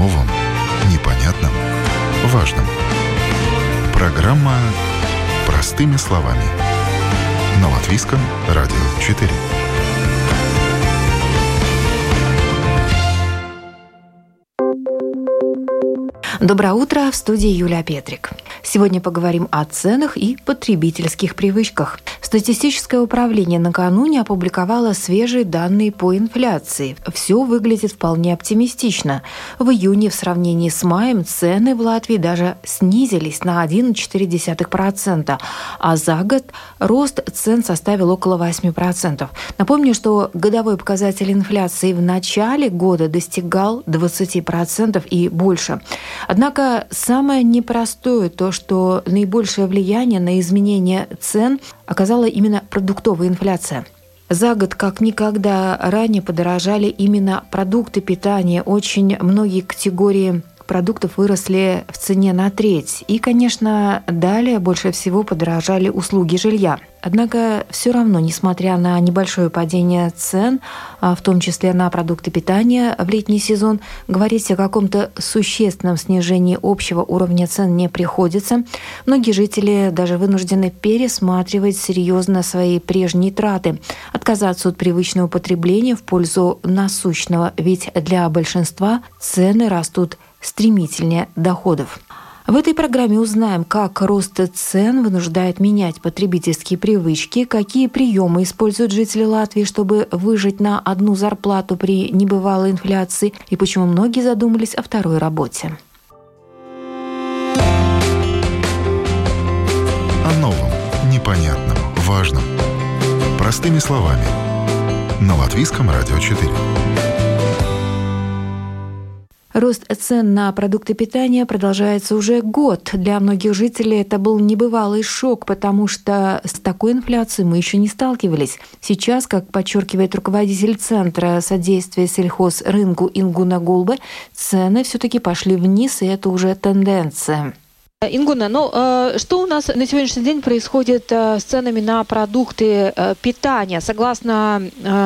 новом, непонятном, важном. Программа «Простыми словами» на Латвийском радио 4. Доброе утро, в студии Юлия Петрик. Сегодня поговорим о ценах и потребительских привычках. Статистическое управление накануне опубликовало свежие данные по инфляции. Все выглядит вполне оптимистично. В июне в сравнении с маем цены в Латвии даже снизились на 1,4%, а за год рост цен составил около 8%. Напомню, что годовой показатель инфляции в начале года достигал 20% и больше. Однако самое непростое то, что наибольшее влияние на изменение цен оказала именно продуктовая инфляция. За год как никогда ранее подорожали именно продукты питания. Очень многие категории продуктов выросли в цене на треть. И, конечно, далее больше всего подорожали услуги жилья. Однако все равно, несмотря на небольшое падение цен, а в том числе на продукты питания в летний сезон, говорить о каком-то существенном снижении общего уровня цен не приходится. Многие жители даже вынуждены пересматривать серьезно свои прежние траты, отказаться от привычного потребления в пользу насущного, ведь для большинства цены растут стремительнее доходов. В этой программе узнаем, как рост цен вынуждает менять потребительские привычки, какие приемы используют жители Латвии, чтобы выжить на одну зарплату при небывалой инфляции, и почему многие задумались о второй работе. О новом, непонятном, важном. Простыми словами. На Латвийском радио 4. Рост цен на продукты питания продолжается уже год. Для многих жителей это был небывалый шок, потому что с такой инфляцией мы еще не сталкивались. Сейчас, как подчеркивает руководитель Центра содействия сельхозрынку Ингуна Гулбе, цены все-таки пошли вниз, и это уже тенденция. Ингуна, ну э, что у нас на сегодняшний день происходит э, с ценами на продукты э, питания? Согласно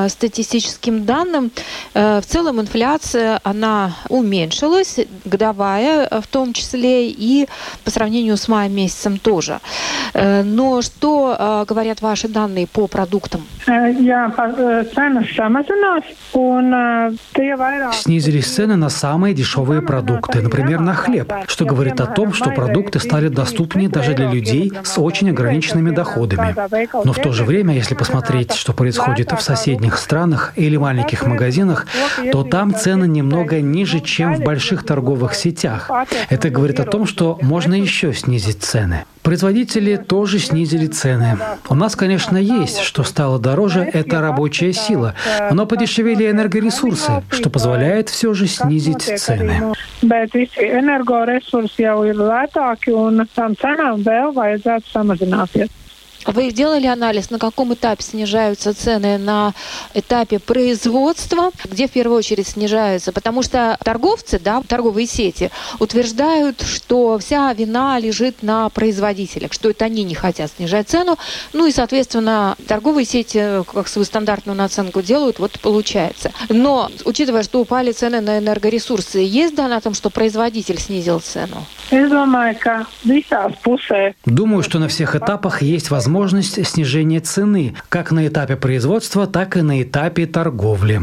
статистическим данным, в целом инфляция, она уменьшилась, годовая в том числе, и по сравнению с маем месяцем тоже. Но что говорят ваши данные по продуктам? Снизились цены на самые дешевые продукты, например, на хлеб, что говорит о том, что продукты продукты стали доступнее даже для людей с очень ограниченными доходами. Но в то же время, если посмотреть, что происходит в соседних странах или маленьких магазинах, то там цены немного ниже, чем в больших торговых сетях. Это говорит о том, что можно еще снизить цены. Производители тоже снизили цены. У нас, конечно, есть, что стало дороже, это рабочая сила, но подешевели энергоресурсы, что позволяет все же снизить цены. Вы делали анализ, на каком этапе снижаются цены на этапе производства, где в первую очередь снижаются? Потому что торговцы, да, торговые сети утверждают, что вся вина лежит на производителях, что это они не хотят снижать цену. Ну и, соответственно, торговые сети как свою стандартную наценку делают, вот получается. Но, учитывая, что упали цены на энергоресурсы, есть данные о том, что производитель снизил цену? Думаю, что на всех этапах есть возможность снижения цены как на этапе производства, так и на этапе торговли.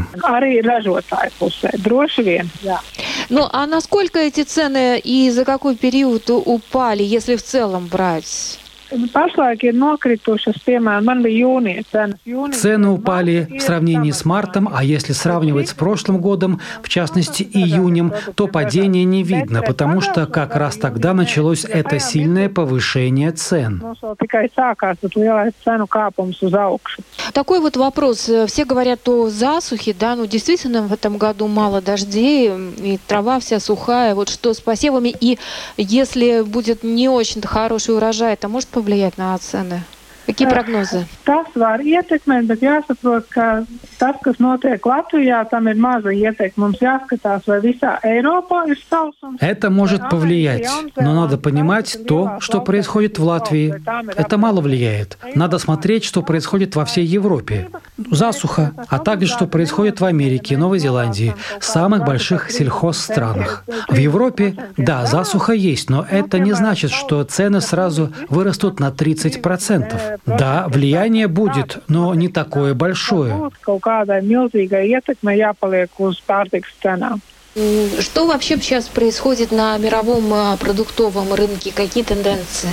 Ну, а насколько эти цены и за какой период упали, если в целом брать? Цены упали в сравнении с мартом, а если сравнивать с прошлым годом, в частности июнем, то падения не видно, потому что как раз тогда началось это сильное повышение цен. Такой вот вопрос. Все говорят о засухе, да, ну действительно в этом году мало дождей, и трава вся сухая. Вот что с посевами? И если будет не очень хороший урожай, это может повлиять на цены? Какие прогнозы? Tas var ietekmēt, bet jāsaprot, ka tas, kas notiek Latvijā, там ir maza ietekme. Mums jāskatās, vai visā Eiropā ir sausums. Это может повлиять, но надо понимать то, что происходит в Латвии. Это мало влияет. Надо смотреть, что происходит во всей Европе. Засуха, а также что происходит в Америке, Новой Зеландии, самых больших сельхозстранах. В Европе, да, засуха есть, но это не значит, что цены сразу вырастут на 30%. Да, влияние будет, но не такое большое. Что вообще сейчас происходит на мировом а, продуктовом рынке? Какие тенденции?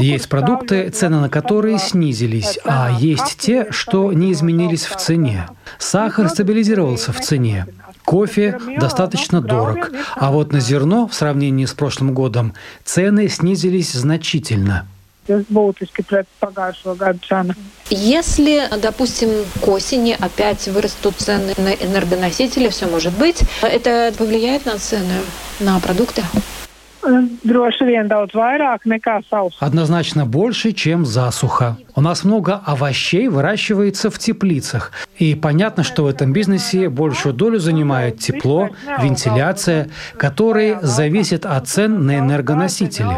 Есть продукты, цены на которые снизились, а есть те, что не изменились в цене. Сахар стабилизировался в цене. Кофе достаточно дорог, а вот на зерно в сравнении с прошлым годом цены снизились значительно. Если, допустим, к осени опять вырастут цены на энергоносители, все может быть, это повлияет на цены на продукты? Однозначно больше, чем засуха. У нас много овощей выращивается в теплицах. И понятно, что в этом бизнесе большую долю занимает тепло, вентиляция, которые зависят от цен на энергоносители.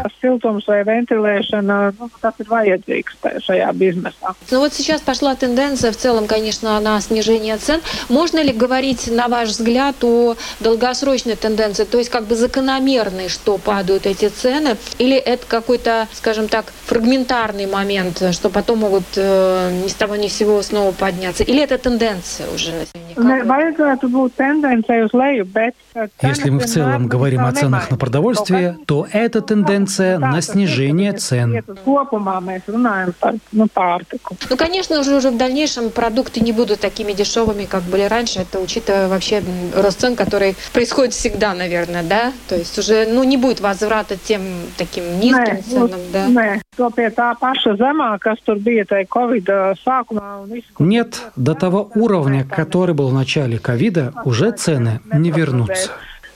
Ну вот сейчас пошла тенденция в целом, конечно, на снижение цен. Можно ли говорить, на ваш взгляд, о долгосрочной тенденции, то есть как бы закономерной, что падают эти цены, или это какой-то, скажем так, фрагментарный момент, что потом могут э, ни с того ни с сего снова подняться, или это тенденция уже на Если мы в целом говорим о ценах на продовольствие, то это тенденция на снижение цен. Ну, конечно, уже, уже в дальнейшем продукты не будут такими дешевыми, как были раньше. Это учитывая вообще рост цен, который происходит всегда, наверное, да? То есть уже ну, не будет возврата тем таким низким ценам, да? Нет, до того уровня, который был в начале ковида, уже цены не вернутся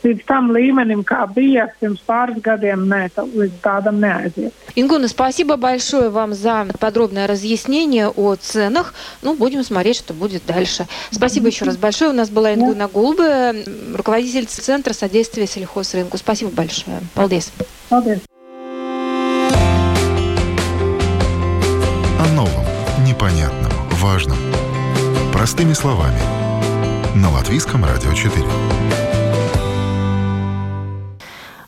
līdz tam līmenim, kā bija pirms pāris gadiem, nē, līdz tādam neaiziet. Ингуна, спасибо большое вам за подробное разъяснение о ценах. Ну, будем смотреть, что будет дальше. Спасибо еще раз большое. У нас была Ингуна Гулбе, руководитель Центра содействия сельхозрынку. Спасибо большое. Paldies. Paldies. О новом, непонятном, важном. Простыми словами. На Латвийском радио 4.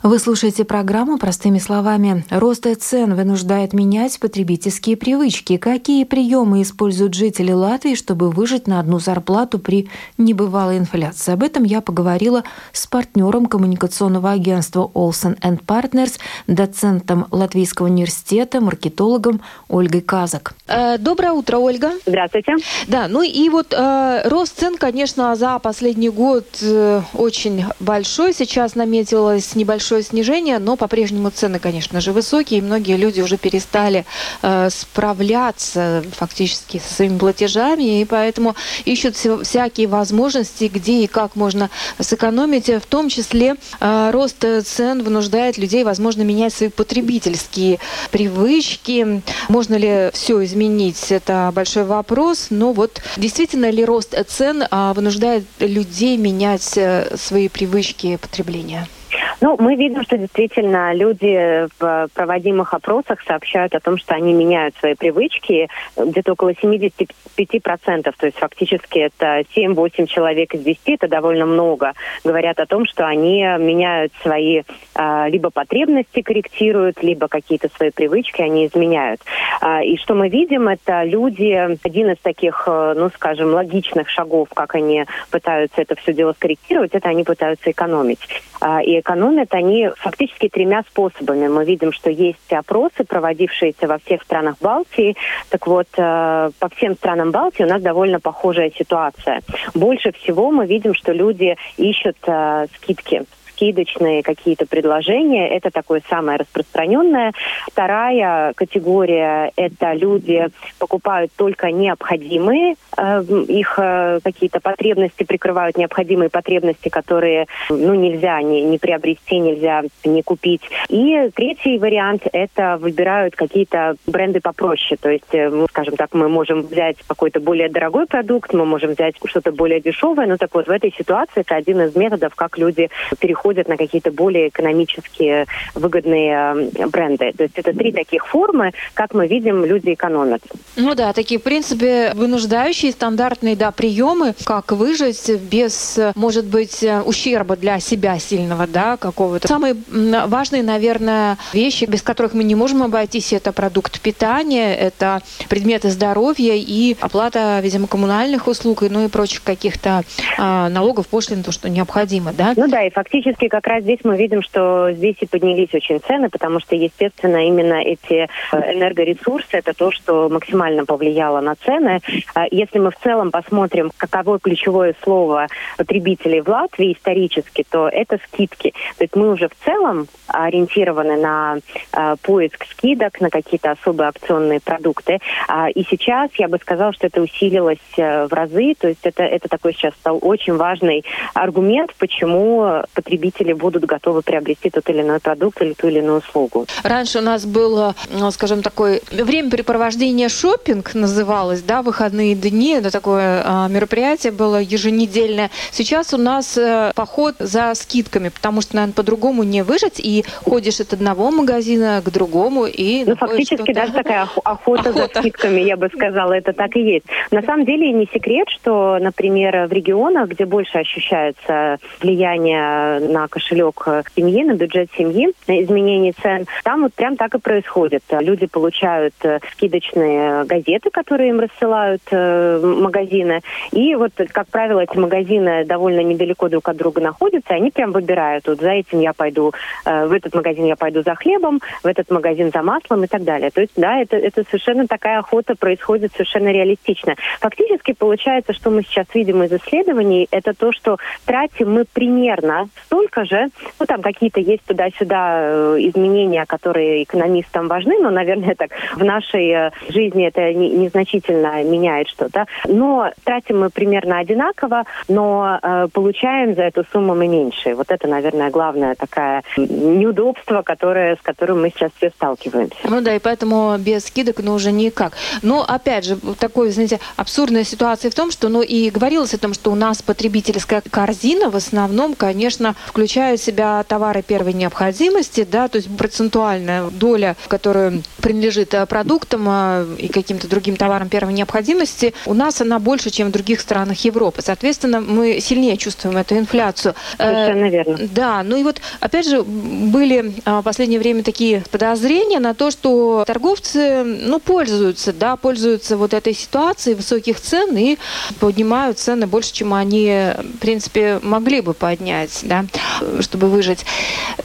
Вы слушаете программу «Простыми словами». Рост цен вынуждает менять потребительские привычки. Какие приемы используют жители Латвии, чтобы выжить на одну зарплату при небывалой инфляции? Об этом я поговорила с партнером коммуникационного агентства Olsen Partners, доцентом Латвийского университета, маркетологом Ольгой Казак. Э, доброе утро, Ольга. Здравствуйте. Да, ну и вот э, рост цен, конечно, за последний год э, очень большой. Сейчас наметилось небольшое небольшое снижение, но по-прежнему цены, конечно же, высокие, и многие люди уже перестали э, справляться фактически со своими платежами, и поэтому ищут всякие возможности, где и как можно сэкономить. В том числе э, рост цен вынуждает людей, возможно, менять свои потребительские привычки. Можно ли все изменить? Это большой вопрос. Но вот действительно ли рост цен э, вынуждает людей менять э, свои привычки потребления? Ну, мы видим, что действительно люди в проводимых опросах сообщают о том, что они меняют свои привычки где-то около 75%, то есть фактически это 7-8 человек из 10, это довольно много, говорят о том, что они меняют свои а, либо потребности корректируют, либо какие-то свои привычки они изменяют. А, и что мы видим, это люди, один из таких, э, ну, скажем, логичных шагов, как они пытаются это все дело скорректировать, это они пытаются экономить. А, и экономят они фактически тремя способами. Мы видим, что есть опросы, проводившиеся во всех странах Балтии. Так вот, э, по всем странам Балтии у нас довольно похожая ситуация. Больше всего мы видим, что люди ищут э, скидки скидочные какие-то предложения. Это такое самое распространенное. Вторая категория – это люди покупают только необходимые, э, их э, какие-то потребности прикрывают необходимые потребности, которые ну, нельзя не, не приобрести, нельзя не купить. И третий вариант – это выбирают какие-то бренды попроще. То есть, э, скажем так, мы можем взять какой-то более дорогой продукт, мы можем взять что-то более дешевое. Ну так вот, в этой ситуации это один из методов, как люди переходят на какие-то более экономические выгодные бренды. То есть это три таких формы, как мы видим, люди экономят. Ну да, такие, в принципе, вынуждающие стандартные да, приемы, как выжить без, может быть, ущерба для себя сильного, да, какого-то. Самые важные, наверное, вещи, без которых мы не можем обойтись, это продукт питания, это предметы здоровья и оплата, видимо, коммунальных услуг, ну и прочих каких-то а, налогов, пошлин, то, что необходимо, да? Ну да, и фактически как раз здесь мы видим, что здесь и поднялись очень цены, потому что, естественно, именно эти э, энергоресурсы, это то, что максимально повлияло на цены. А если мы в целом посмотрим, каково ключевое слово потребителей в Латвии исторически, то это скидки. То есть мы уже в целом ориентированы на э, поиск скидок, на какие-то особые акционные продукты. А, и сейчас я бы сказала, что это усилилось э, в разы. То есть это, это такой сейчас стал очень важный аргумент, почему потребители будут готовы приобрести тот или иной продукт или ту или иную услугу. Раньше у нас было, ну, скажем, такое времяпрепровождение шопинг называлось, да, выходные дни. Это такое а, мероприятие было еженедельное. Сейчас у нас а, поход за скидками, потому что, наверное, по-другому не выжить. И ходишь от одного магазина к другому. И ну, фактически даже такая охота, охота за скидками, я бы сказала, это так и есть. На самом деле не секрет, что, например, в регионах, где больше ощущается влияние на кошелек семьи, на бюджет семьи, на изменение цен, там вот прям так и происходит. Люди получают э, скидочные газеты, которые им рассылают э, магазины, и вот, как правило, эти магазины довольно недалеко друг от друга находятся, они прям выбирают, вот за этим я пойду, э, в этот магазин я пойду за хлебом, в этот магазин за маслом и так далее. То есть, да, это, это совершенно такая охота происходит совершенно реалистично. Фактически получается, что мы сейчас видим из исследований, это то, что тратим мы примерно столько же, ну там какие-то есть туда-сюда э, изменения, которые экономистам важны, но, наверное, так в нашей э, жизни это незначительно меняет что-то. Но тратим мы примерно одинаково, но э, получаем за эту сумму мы меньше. Вот это, наверное, главное такая неудобство, которое, с которым мы сейчас все сталкиваемся. Ну да, и поэтому без скидок, ну, уже никак. Но, опять же, такой, знаете, абсурдная ситуация в том, что, ну, и говорилось о том, что у нас потребительская корзина в основном, конечно, включает в себя товары первой необходимости, да, то есть процентуальная доля, которая принадлежит э, продуктам э, и каким-то другим товарам первой необходимости, у нас она больше, чем в других странах Европы. Соответственно, мы сильнее чувствуем эту инфляцию. Э, Совершенно верно. Да, ну и вот, опять же, были в последнее время такие подозрения на то, что торговцы, ну, пользуются, да, пользуются вот этой ситуацией высоких цен и поднимают цены больше, чем они, в принципе, могли бы поднять, да, чтобы выжить.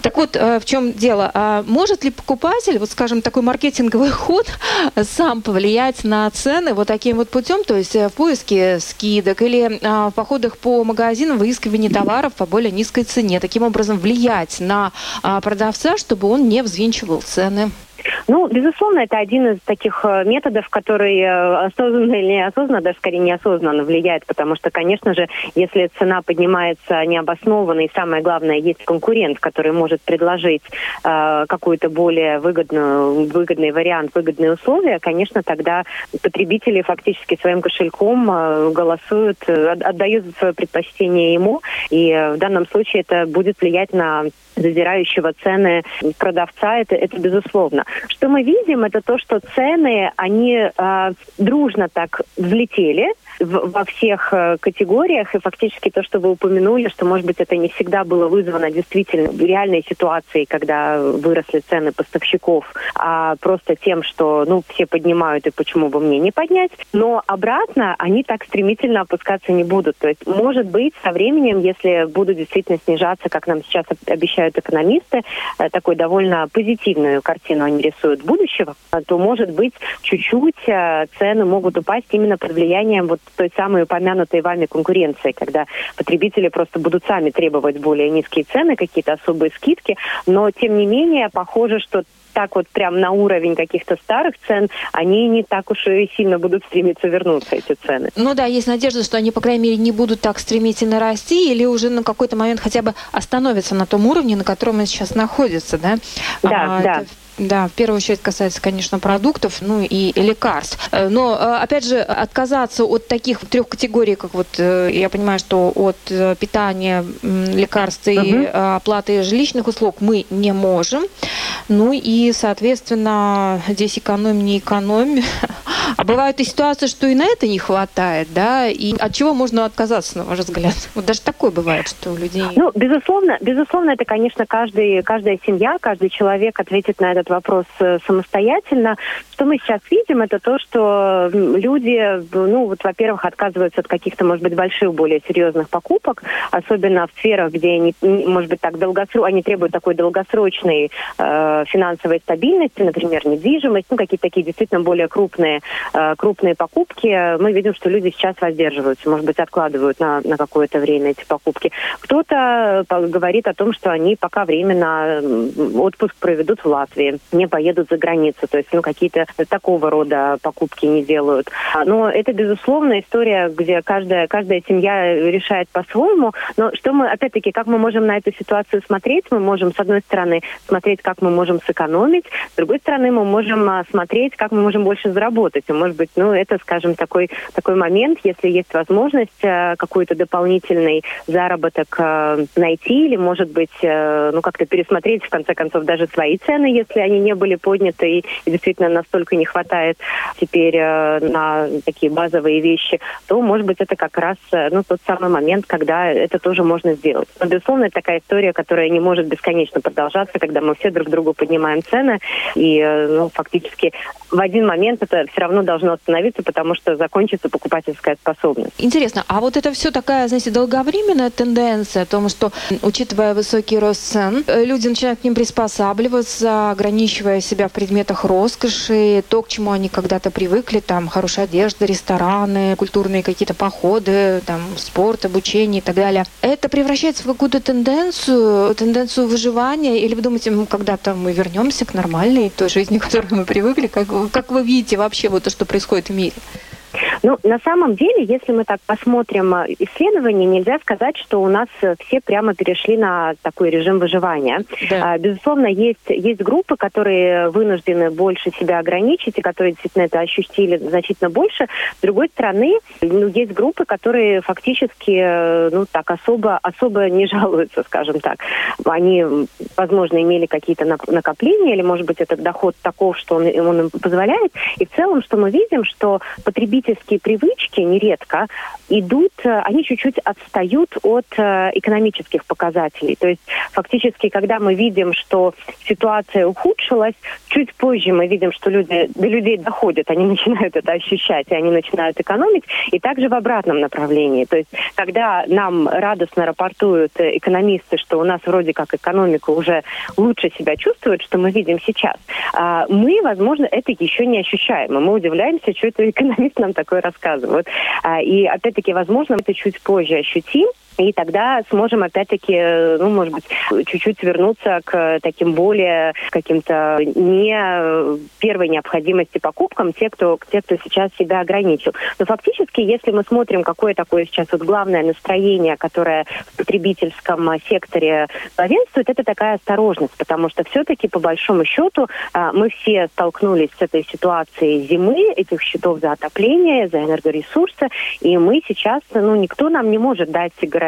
Так вот, в чем дело? А может ли покупатель, вот скажем, такой маркетинговый ход сам повлиять на цены вот таким вот путем, то есть в поиске скидок или в походах по магазинам, выискивании товаров по более низкой цене, таким образом влиять на продавца, чтобы он не взвинчивал цены? Ну, безусловно, это один из таких э, методов, который э, осознанно или неосознанно, даже скорее неосознанно влияет, потому что, конечно же, если цена поднимается необоснованно, и самое главное, есть конкурент, который может предложить э, какой-то более выгодную, выгодный вариант, выгодные условия, конечно, тогда потребители фактически своим кошельком э, голосуют, э, отдают свое предпочтение ему, и в данном случае это будет влиять на задирающего цены продавца, это, это безусловно. Что мы видим, это то, что цены, они э, дружно так взлетели, во всех э, категориях. И фактически то, что вы упомянули, что, может быть, это не всегда было вызвано действительно реальной ситуацией, когда выросли цены поставщиков, а просто тем, что, ну, все поднимают, и почему бы мне не поднять. Но обратно они так стремительно опускаться не будут. То есть, может быть, со временем, если будут действительно снижаться, как нам сейчас обещают экономисты, э, такой довольно позитивную картину они рисуют будущего, то, может быть, чуть-чуть э, цены могут упасть именно под влиянием вот той самой упомянутой вами конкуренции, когда потребители просто будут сами требовать более низкие цены, какие-то особые скидки, но тем не менее похоже, что так вот прям на уровень каких-то старых цен, они не так уж и сильно будут стремиться вернуться, эти цены. Ну да, есть надежда, что они, по крайней мере, не будут так стремительно расти или уже на какой-то момент хотя бы остановятся на том уровне, на котором они сейчас находятся, да? Да, а, да. Да, в первую очередь касается, конечно, продуктов, ну и лекарств. Э, но, э, опять же, отказаться от таких трех категорий, как вот э, я понимаю, что от питания, лекарств и угу. оплаты жилищных услуг мы не можем. Ну и, соответственно, здесь экономим, не экономим. А бывают и ситуации, что и на это не хватает, да, и от чего можно отказаться, на ваш взгляд? Вот даже такое бывает, что у людей... Ну, безусловно, безусловно, это, конечно, каждый, каждая семья, каждый человек ответит на этот вопрос э, самостоятельно. Что мы сейчас видим, это то, что люди, ну, вот, во-первых, отказываются от каких-то, может быть, больших, более серьезных покупок, особенно в сферах, где они, может быть, так долгосрочно, они требуют такой долгосрочной э, финансовой стабильности, например, недвижимость, ну, какие-то такие действительно более крупные крупные покупки, мы видим, что люди сейчас воздерживаются, может быть, откладывают на, на какое-то время эти покупки. Кто-то э, говорит о том, что они пока временно отпуск проведут в Латвии, не поедут за границу, то есть ну, какие-то такого рода покупки не делают. Но это, безусловно, история, где каждая, каждая семья решает по-своему. Но что мы, опять-таки, как мы можем на эту ситуацию смотреть? Мы можем, с одной стороны, смотреть, как мы можем сэкономить, с другой стороны, мы можем а, смотреть, как мы можем больше заработать работать. может быть, ну, это, скажем, такой, такой момент, если есть возможность э, какой-то дополнительный заработок э, найти или, может быть, э, ну, как-то пересмотреть, в конце концов, даже свои цены, если они не были подняты и, и действительно настолько не хватает теперь э, на такие базовые вещи, то, может быть, это как раз, э, ну, тот самый момент, когда это тоже можно сделать. Но, безусловно, это такая история, которая не может бесконечно продолжаться, когда мы все друг другу поднимаем цены, и, э, ну, фактически в один момент это все равно должно остановиться, потому что закончится покупательская способность. Интересно, а вот это все такая, знаете, долговременная тенденция о том, что, учитывая высокий рост цен, э, люди начинают к ним приспосабливаться, ограничивая себя в предметах роскоши, то, к чему они когда-то привыкли, там, хорошая одежда, рестораны, культурные какие-то походы, там, спорт, обучение и так далее. Это превращается в какую-то тенденцию, тенденцию выживания, или вы думаете, когда-то мы вернемся к нормальной той жизни, к которой мы привыкли, как, как вы видите вообще вот то, что происходит в мире? Ну, на самом деле, если мы так посмотрим э, исследования, нельзя сказать, что у нас э, все прямо перешли на такой режим выживания. Да. А, безусловно, есть, есть группы, которые вынуждены больше себя ограничить, и которые действительно это ощутили значительно больше. С другой стороны, ну, есть группы, которые фактически, э, ну, так особо, особо не жалуются, скажем так. Они, возможно, имели какие-то накопления, или, может быть, этот доход таков, что он, он им позволяет. И в целом, что мы видим, что потребительские потребительские привычки нередко идут, э, они чуть-чуть отстают от э, экономических показателей. То есть фактически, когда мы видим, что ситуация ухудшилась, чуть позже мы видим, что люди, до людей доходят, они начинают это ощущать, и они начинают экономить, и также в обратном направлении. То есть когда нам радостно рапортуют э, экономисты, что у нас вроде как экономика уже лучше себя чувствует, что мы видим сейчас, а, мы, возможно, это еще не ощущаем. И мы удивляемся, что это экономист нам такое рассказывают. А, и опять-таки, возможно, это чуть позже ощутим, и тогда сможем опять-таки, э, ну, может быть, чуть-чуть вернуться к таким более каким-то не первой необходимости покупкам, те, кто, те, кто сейчас себя ограничил. Но фактически, если мы смотрим, какое такое сейчас вот главное настроение, которое в потребительском секторе главенствует, это такая осторожность, потому что все-таки, по большому счету, а, мы все столкнулись с этой ситуацией зимы, этих счетов за отопление, за энергоресурсы, и мы сейчас, ну, никто нам не может дать гарантии,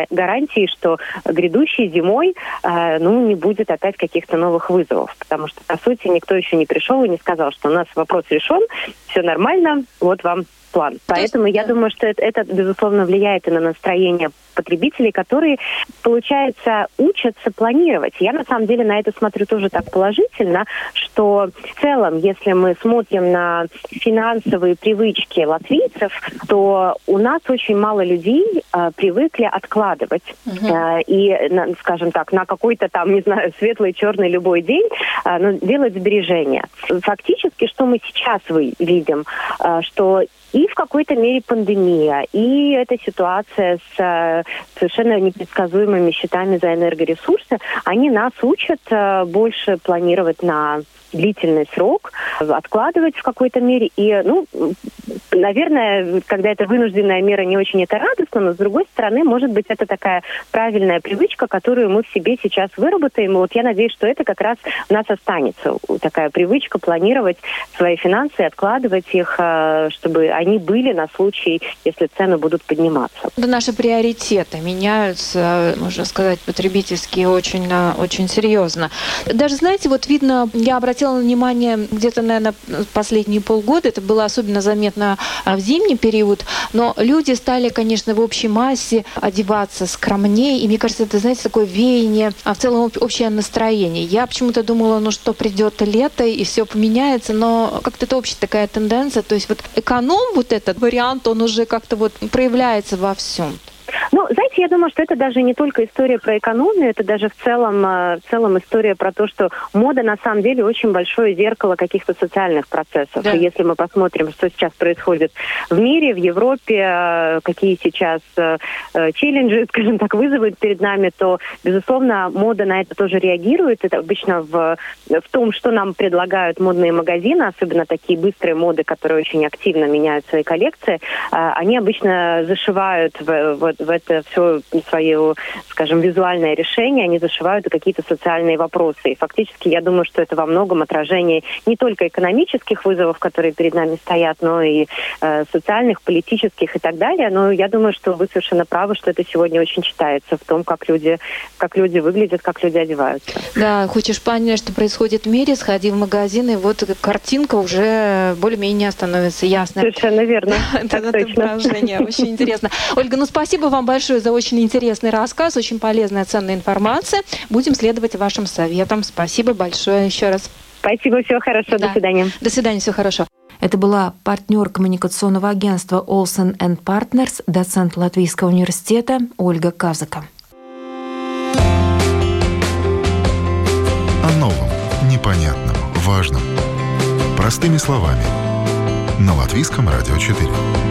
что грядущей зимой э, ну, не будет опять каких-то новых вызовов. Потому что, по сути, никто еще не пришел и не сказал, что у нас вопрос решен, все нормально, вот вам план. Поэтому я думаю, что это, это, безусловно, влияет и на настроение потребителей, которые, получается, учатся планировать. Я, на самом деле, на это смотрю тоже так положительно, что в целом, если мы смотрим на финансовые привычки латвийцев, то у нас очень мало людей э, привыкли откладывать. Угу. Э, и, на, скажем так, на какой-то там, не знаю, светлый, черный любой день э, ну, делать сбережения. Фактически, что мы сейчас вы, видим, э, что И в какой-то мере пандемия, и эта ситуация с э, совершенно непредсказуемыми счетами за энергоресурсы, они нас учат э, больше планировать на длительный срок, откладывать в какой-то мере. И, ну, наверное, когда это вынужденная мера, не очень это радостно, но с другой стороны, может быть, это такая правильная привычка, которую мы в себе сейчас выработаем. И вот я надеюсь, что это как раз у нас останется. Такая привычка планировать свои финансы, откладывать их, э, чтобы они были на случай, если цены будут подниматься. Это наши приоритеты меняются, можно сказать, потребительские очень, очень серьезно. Даже, знаете, вот видно, я обратила обратила внимание где-то, наверное, последние полгода, это было особенно заметно а, в зимний период, но люди стали, конечно, в общей массе одеваться скромнее, и мне кажется, это, знаете, такое веяние, а в целом общее настроение. Я почему-то думала, ну что, придет лето, и все поменяется, но как-то это общая такая тенденция, то есть вот эконом, вот этот вариант, он уже как-то вот проявляется во всем. Ну, знаете, я думаю, что это даже не только история про экономию, это даже в целом, э, в целом история про то, что мода на самом деле очень большое зеркало каких-то социальных процессов. Да. И если мы посмотрим, что сейчас происходит в мире, в Европе, э, какие сейчас э, челленджи, скажем так, вызовы перед нами, то, безусловно, мода на это тоже реагирует. Это обычно в, в том, что нам предлагают модные магазины, особенно такие быстрые моды, которые очень активно меняют свои коллекции, они обычно зашивают в, в, в это все свое, скажем, визуальное решение, они зашивают какие-то социальные вопросы. И фактически я думаю, что это во многом отражение не только экономических вызовов, которые перед нами стоят, но и э, социальных, политических и так далее. Но я думаю, что вы совершенно правы, что это сегодня очень читается в том, как люди, как люди выглядят, как люди одеваются. Да, хочешь понять, что происходит в мире, сходи в магазин, и вот картинка уже более-менее становится ясной. Совершенно верно. Это отображение. Очень интересно. Ольга, ну спасибо вам большое за очень интересный рассказ, очень полезная, ценная информация. Будем следовать вашим советам. Спасибо большое еще раз. Спасибо, всего хорошего, да. до свидания. До свидания, всего хорошо. Это была партнер коммуникационного агентства Olsen Partners, доцент Латвийского университета Ольга Казака. О новом, непонятном, важном. Простыми словами. На Латвийском радио 4.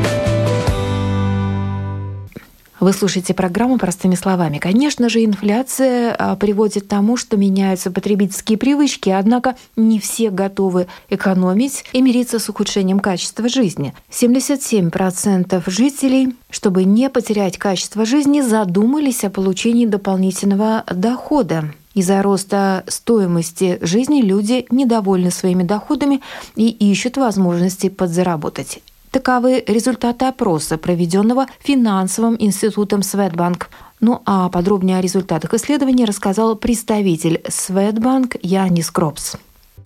Вы слушаете программу «Простыми словами». Конечно же, инфляция а, приводит к тому, что меняются потребительские привычки, однако не все готовы экономить и мириться с ухудшением качества жизни. 77% жителей, чтобы не потерять качество жизни, задумались о получении дополнительного дохода. Из-за роста стоимости жизни люди недовольны своими доходами и ищут возможности подзаработать. Таковы результаты опроса, проведенного финансовым институтом Светбанк. Ну а подробнее о результатах исследования рассказал представитель Светбанк Янис Кропс.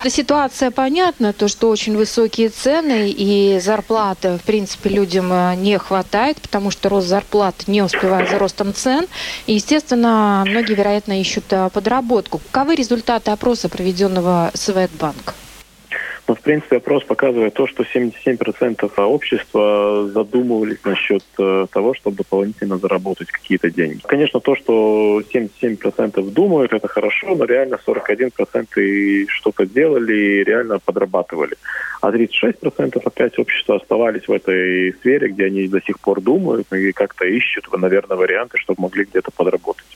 Ситуация понятна, то, что очень высокие цены и зарплаты, в принципе, людям э, не хватает, потому что рост зарплат не успевает за ростом цен. И, естественно, многие, вероятно, ищут э, подработку. Каковы результаты опроса, проведенного Светбанк? Но, в принципе, опрос показывает то, что 77% общества задумывались насчет э, того, чтобы дополнительно заработать какие-то деньги. Конечно, то, что 77% думают, это хорошо, но реально 41% и что-то делали и реально подрабатывали. А 36% опять общества оставались в этой сфере, где они до сих пор думают и как-то ищут, наверное, варианты, чтобы могли где-то подработать.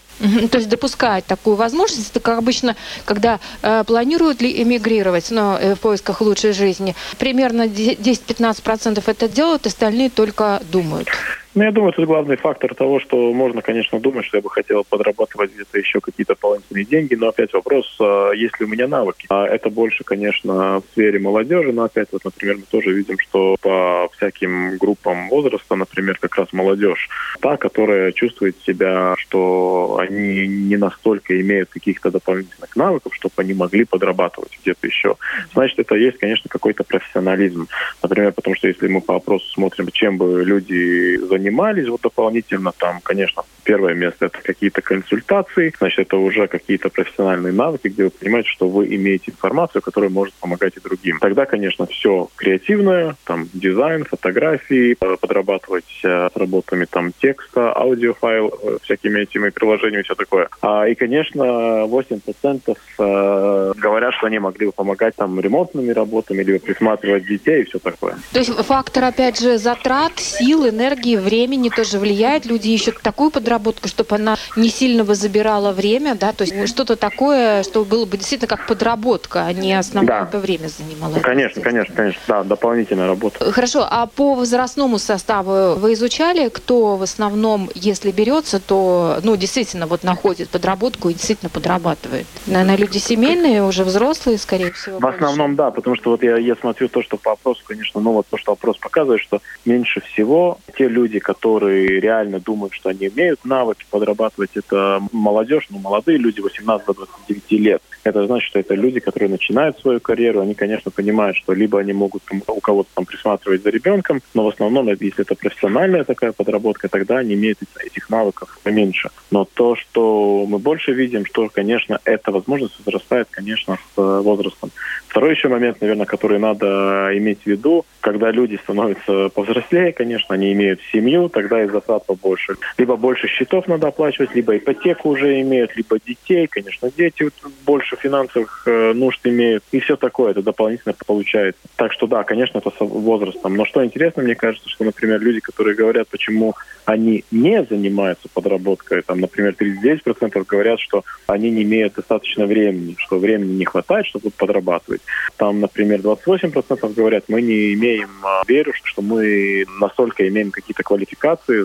То есть допускают такую возможность. Это как обычно, когда э, планируют ли эмигрировать но, э, в поисках лучшей жизни, примерно 10-15% это делают, остальные только думают. Ну, я думаю, это главный фактор того, что можно, конечно, думать, что я бы хотел подрабатывать где-то еще какие-то дополнительные деньги, но опять вопрос, а, есть ли у меня навыки. А это больше, конечно, в сфере молодежи, но опять вот, например, мы тоже видим, что по всяким группам возраста, например, как раз молодежь, та, которая чувствует себя, что они не настолько имеют каких-то дополнительных навыков, чтобы они могли подрабатывать где-то еще. Значит, это есть, конечно, какой-то профессионализм. Например, потому что если мы по опросу смотрим, чем бы люди занимались, занимались вот дополнительно там, конечно, первое место это какие-то консультации, значит, это уже какие-то профессиональные навыки, где вы понимаете, что вы имеете информацию, которая может помогать и другим. Тогда, конечно, все креативное, там дизайн, фотографии, подрабатывать э, с работами там текста, аудиофайл, э, всякими этими приложениями, все такое. А, и, конечно, 8% э, говорят, что они могли бы помогать там ремонтными работами, либо присматривать детей и все такое. То есть фактор, опять же, затрат, сил, энергии, времени тоже влияет. Люди ищут такую подработку, чтобы она не сильно бы забирала время, да, то есть что-то такое, что было бы действительно как подработка, а не основное да. время занимало. Конечно, конечно, конечно, да, дополнительная работа. Хорошо, а по возрастному составу вы изучали, кто в основном, если берется, то, ну, действительно вот находит подработку и действительно подрабатывает? Наверное, люди семейные, уже взрослые, скорее всего. В основном, да, потому что вот я, я смотрю то, что по опросу, конечно, ну вот то, что опрос показывает, что меньше всего те люди, которые реально думают, что они имеют навыки подрабатывать, это молодежь, ну, молодые люди 18 до 29 лет. Это значит, что это люди, которые начинают свою карьеру, они, конечно, понимают, что либо они могут у кого-то там присматривать за ребенком, но в основном, если это профессиональная такая подработка, тогда они имеют этих навыков поменьше. Но то, что мы больше видим, что, конечно, эта возможность возрастает, конечно, с э, возрастом. Второй еще момент, наверное, который надо иметь в виду, когда люди становятся повзрослее, конечно, они имеют семью, тогда и затрат побольше. Либо больше счетов надо оплачивать, либо ипотеку уже имеют, либо детей, конечно, дети больше финансовых э, нужд имеют, и все такое, это дополнительно получается. Так что да, конечно, это с возрастом. Но что интересно, мне кажется, что, например, люди, которые говорят, почему они не занимаются подработкой, там, например, 39% говорят, что они не имеют достаточно времени, что времени не хватает, чтобы подрабатывать. Там, например, 28% говорят, мы не имеем а, веру, что мы настолько имеем какие-то квалификации,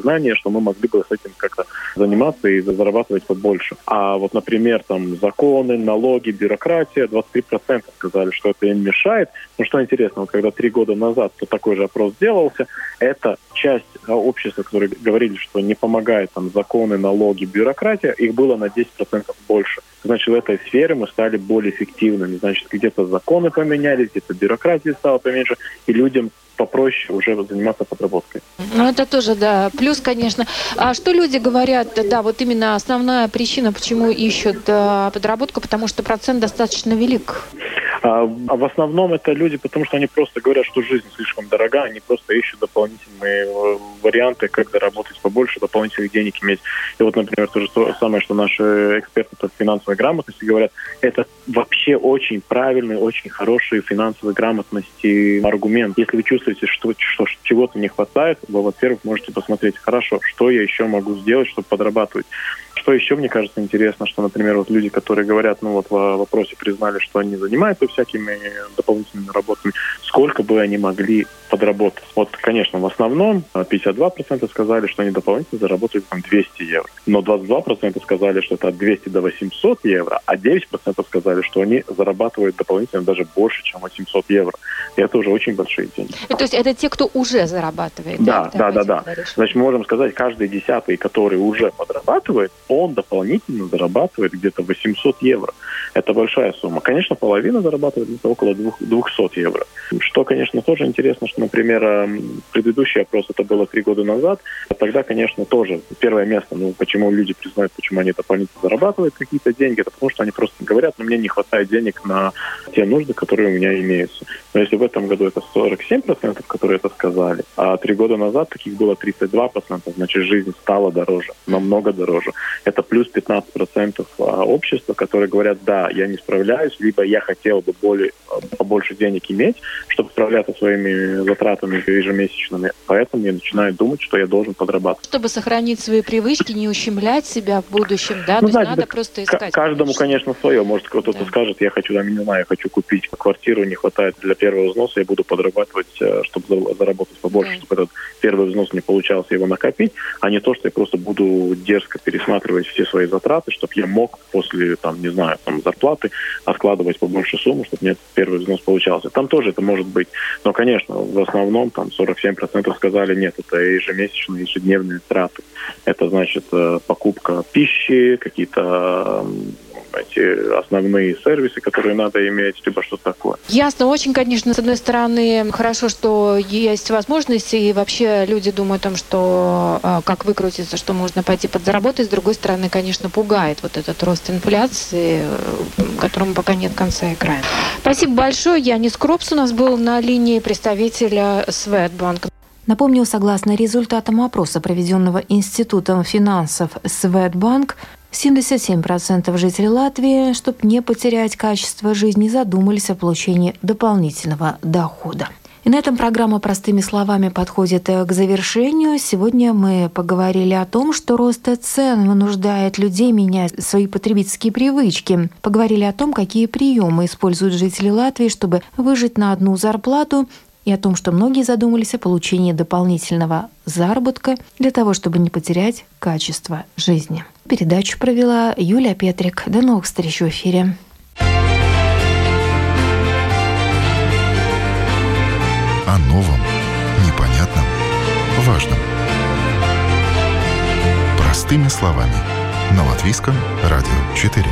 знания, что мы могли бы с этим как-то заниматься и зарабатывать побольше. А вот, например, там законы, налоги, бюрократия, 23% сказали, что это им мешает. Но что интересно, вот когда три года назад такой же опрос делался, это часть а, общества, которые говорили, что не помогают там законы, налоги, бюрократия, их было на 10% больше. Значит, в этой сфере мы стали более эффективными. Значит, где-то законы поменялись, где-то бюрократия стала поменьше, и людям попроще уже заниматься подработкой. Ну, это тоже, да, плюс, конечно. А что люди говорят, да, вот именно основная причина, почему ищут да, подработку, потому что процент достаточно велик. А, а в основном это люди, потому что они просто говорят, что жизнь слишком дорога, они просто ищут дополнительные э, варианты, как заработать побольше, дополнительных денег иметь. И вот, например, то же самое, что наши эксперты по финансовой грамотности говорят, это вообще очень правильный, очень хороший финансовой грамотности аргумент. Если вы чувствуете, что, что чего-то не хватает, вы, во-первых, можете посмотреть, хорошо, что я еще могу сделать, чтобы подрабатывать. Что еще, мне кажется, интересно, что, например, вот люди, которые говорят, ну вот в вопросе признали, что они занимаются всякими дополнительными работами, сколько бы они могли подработать. Вот, конечно, в основном 52% сказали, что они дополнительно заработают там 200 евро. Но 22% сказали, что это от 200 до 800 евро, а 9% сказали, что они зарабатывают дополнительно даже больше, чем 800 евро. И это уже очень большие деньги. И, то есть это те, кто уже зарабатывает? Да, да, да, да. да. Значит, мы можем сказать, каждый десятый, который уже подрабатывает, он дополнительно зарабатывает где-то 800 евро. Это большая сумма. Конечно, половина зарабатывает где-то около 200 евро. Что, конечно, тоже интересно, что, например, эм, предыдущий опрос, это было три года назад, тогда, конечно, тоже первое место, ну, почему люди признают, почему они дополнительно зарабатывают какие-то деньги, это потому что они просто говорят, ну, мне не хватает денег на те нужды, которые у меня имеются. Но если в этом году это 47%, которые это сказали, а три года назад таких было 32%, значит, жизнь стала дороже, намного дороже. Это плюс 15% а, общества, которые говорят, да, я не справляюсь, либо я хотел бы более, побольше денег иметь, чтобы справляться своими затратами ежемесячными. Поэтому я начинаю думать, что я должен подрабатывать. Чтобы сохранить свои привычки, не ущемлять себя в будущем, да? Ну, То знаете, надо просто искать. Каждому, конечно, свое. Может, кто-то да. скажет, я хочу, там, не знаю, я хочу купить квартиру, не хватает для первого взноса, я буду подрабатывать, э, чтобы заработать побольше, да. чтобы этот первый взнос не получался, его накопить, а не то, что я просто буду дерзко пересматривать все свои затраты, чтобы я мог после, там, не знаю, там, зарплаты откладывать побольше сумму, чтобы мне первый взнос получался. Там тоже это может быть. Но, конечно, в основном там 47% сказали нет, это ежемесячные, ежедневные траты. Это значит э, покупка пищи, какие-то эти основные сервисы, которые надо иметь, либо что-то такое. Ясно. Очень, конечно, с одной стороны, хорошо, что есть возможность, и вообще люди думают о том, что а, как выкрутиться, что можно пойти подзаработать. С другой стороны, конечно, пугает вот этот рост инфляции, э, которому пока нет конца и края. Спасибо большое. Янис Кропс у нас был на линии представителя Светбанк. Напомню, согласно результатам опроса, проведенного Институтом финансов Светбанк, 77% жителей Латвии, чтобы не потерять качество жизни, задумались о получении дополнительного дохода. И на этом программа «Простыми словами» подходит к завершению. Сегодня мы поговорили о том, что рост цен вынуждает людей менять свои потребительские привычки. Поговорили о том, какие приемы используют жители Латвии, чтобы выжить на одну зарплату и о том, что многие задумались о получении дополнительного заработка для того, чтобы не потерять качество жизни. Передачу провела Юлия Петрик. До новых встреч в эфире. О новом, непонятном, важном. Простыми словами. На Латвийском радио 4.